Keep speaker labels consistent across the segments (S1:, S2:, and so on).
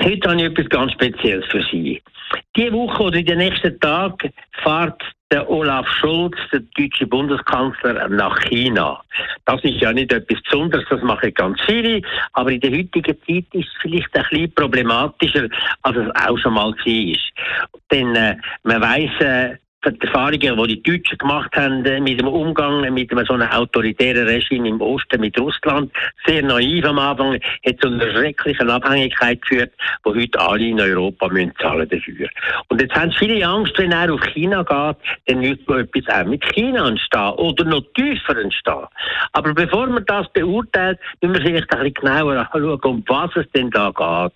S1: Heute habe ich etwas ganz Spezielles für Sie. Diese Woche oder in den nächsten Tagen fährt der Olaf Scholz, der deutsche Bundeskanzler, nach China. Das ist ja nicht etwas Besonderes, das machen ganz viele, aber in der heutigen Zeit ist es vielleicht ein bisschen problematischer, als es auch schon mal war. Denn äh, man weiss, äh, die Erfahrungen, die die Deutschen gemacht haben äh, mit dem Umgang mit so einem autoritären Regime im Osten mit Russland, sehr naiv am Anfang, hat zu einer schrecklichen Abhängigkeit geführt, wo heute alle in Europa müssen zahlen dafür. Und jetzt haben viele Angst, wenn er auf China geht, dann man etwas auch mit China entstehen oder noch tiefer entstehen. Aber bevor man das beurteilt, müssen wir vielleicht ein bisschen genauer anschauen, um was es denn da geht.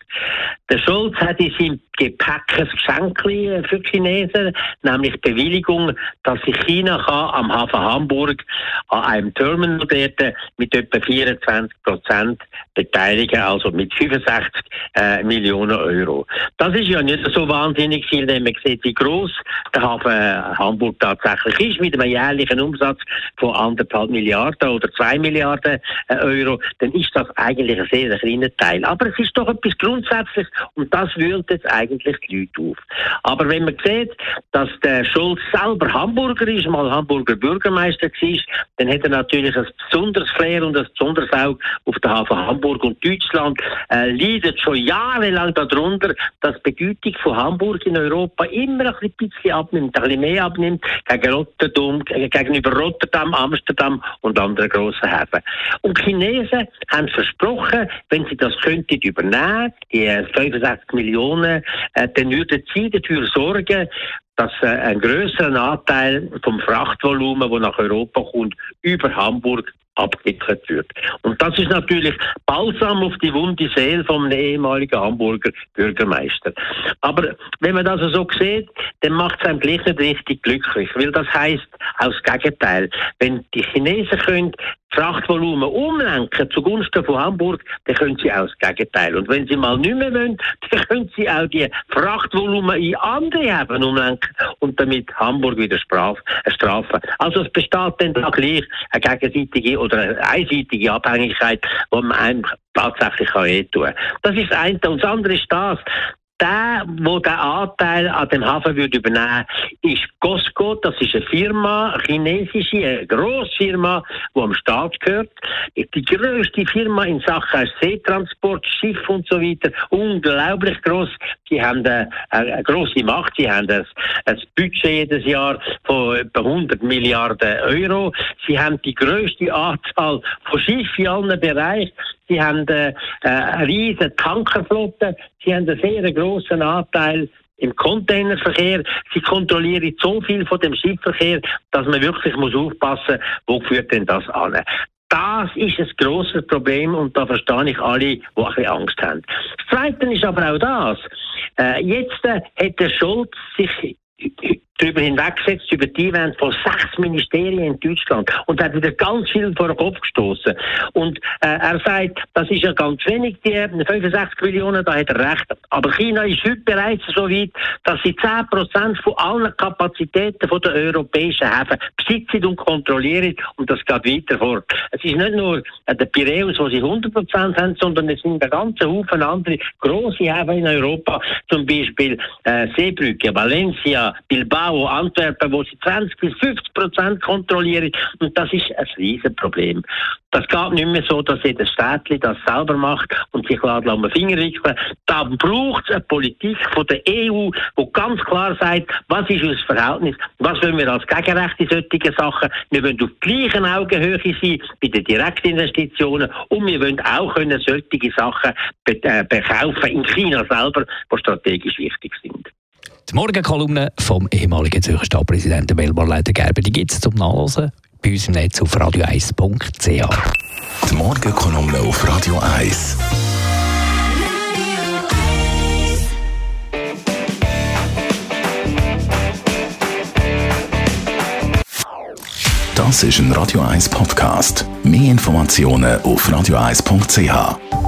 S1: Der Scholz hat in seinem Gepäck ein Geschenk für Chinesen, nämlich Bewilligung, dass sich China kann am Hafen Hamburg an einem Terminal dort mit etwa 24 Prozent beteiligen, also mit 65 äh, Millionen Euro. Das ist ja nicht so wahnsinnig viel, wenn man sieht, wie groß der Hafen äh, Hamburg tatsächlich ist, mit einem jährlichen Umsatz von anderthalb Milliarden oder zwei Milliarden äh, Euro, dann ist das eigentlich ein sehr kleiner Teil. Aber es ist doch etwas Grundsätzliches und das wühlt jetzt eigentlich die Leute auf. Aber wenn man sieht, dass der Schulz selber Hamburger ist, mal Hamburger Bürgermeister war, dann hat er natürlich ein besonderes Flair und ein besonderes Auge auf den Hafen Hamburg und Deutschland äh, leidet schon jahrelang darunter, dass die Bedeutung von Hamburg in Europa immer ein bisschen abnimmt, ein bisschen mehr abnimmt gegen Rotterdam, gegenüber Rotterdam, Amsterdam und anderen grossen Häfen. Und die Chinesen haben versprochen, wenn sie das könnten übernehmen, die 65 Millionen, dann würden sie dafür sorgen, dass äh, ein größerer Anteil vom Frachtvolumen, wo nach Europa kommt, über Hamburg abgewickelt wird. Und das ist natürlich balsam auf die wunde Seele vom ehemaligen Hamburger Bürgermeister. Aber wenn man das so sieht, dann macht es einem gleich nicht richtig glücklich, weil das heißt aus Gegenteil, wenn die Chinesen können Frachtvolumen umlenken zugunsten von Hamburg, dann können sie auch das Gegenteil. Und wenn sie mal nicht mehr wollen, dann können sie auch die Frachtvolumen in andere Häfen umlenken und damit Hamburg wieder strafen. Also es besteht dann da gleich eine gegenseitige oder eine einseitige Abhängigkeit, die man einem tatsächlich kann kann. Das ist das eine. Und das andere ist das, der, der den Anteil an dem Hafen würde übernehmen ist Costco. Das ist eine Firma, eine chinesische, eine grosse Firma, die am Staat gehört. Die grösste Firma in Sachen Seetransport, Schiff und so weiter. Unglaublich gross. Sie haben eine, eine grosse Macht. Sie haben ein, ein Budget jedes Jahr von etwa 100 Milliarden Euro. Sie haben die grösste Anzahl von Schiffen in allen Bereichen. Sie haben äh, eine riesige Tankerflotte. Sie haben einen sehr grossen Anteil im Containerverkehr. Sie kontrollieren so viel von dem Schiffverkehr, dass man wirklich muss aufpassen muss, wo führt denn das an. Das ist ein grosses Problem und da verstehe ich alle, die ein bisschen Angst haben. Das Zweite ist aber auch das. Äh, jetzt äh, hat der Schulz sich darüber hinweggesetzt, über die Event von sechs Ministerien in Deutschland und hat wieder ganz viel vor den Kopf gestoßen. Und äh, er sagt, das ist ja ganz wenig, die 65 Millionen, da hat er recht. Aber China ist heute bereits so weit, dass sie 10 Prozent von allen Kapazitäten von der europäischen Häfen besitzen und kontrollieren und das geht weiter fort. Es ist nicht nur äh, der Piräus, wo sie 100 Prozent haben, sondern es sind ein ganzer Haufen andere große Häfen in Europa, zum Beispiel äh, Seebrücke, Valencia, Bilbao, Bilbao, Antwerpen, wo sie 20 bis 50 Prozent kontrollieren. Und das ist ein Riesenproblem. Das geht nicht mehr so, dass jedes Städtchen das selber macht und sich lässt den Finger wickeln. Da braucht es eine Politik von der EU, die ganz klar sagt, was ist unser Verhältnis, was wollen wir als Gegenrecht in solchen Sachen. Wir wollen auf gleichen Augenhöhe sein bei den Direktinvestitionen und wir wollen auch können solche Sachen be äh, bekaufen in China selber, die strategisch wichtig sind.
S2: Die Morgenkolumne vom ehemaligen Zürcher Stadtpräsidenten Belmar Leiter Gerber, die gibt es zum Nachlesen bei uns im Netz auf radio1.ch.
S3: Die Morgenkolumne auf Radio 1. Das ist ein Radio 1 Podcast. Mehr Informationen auf radio1.ch.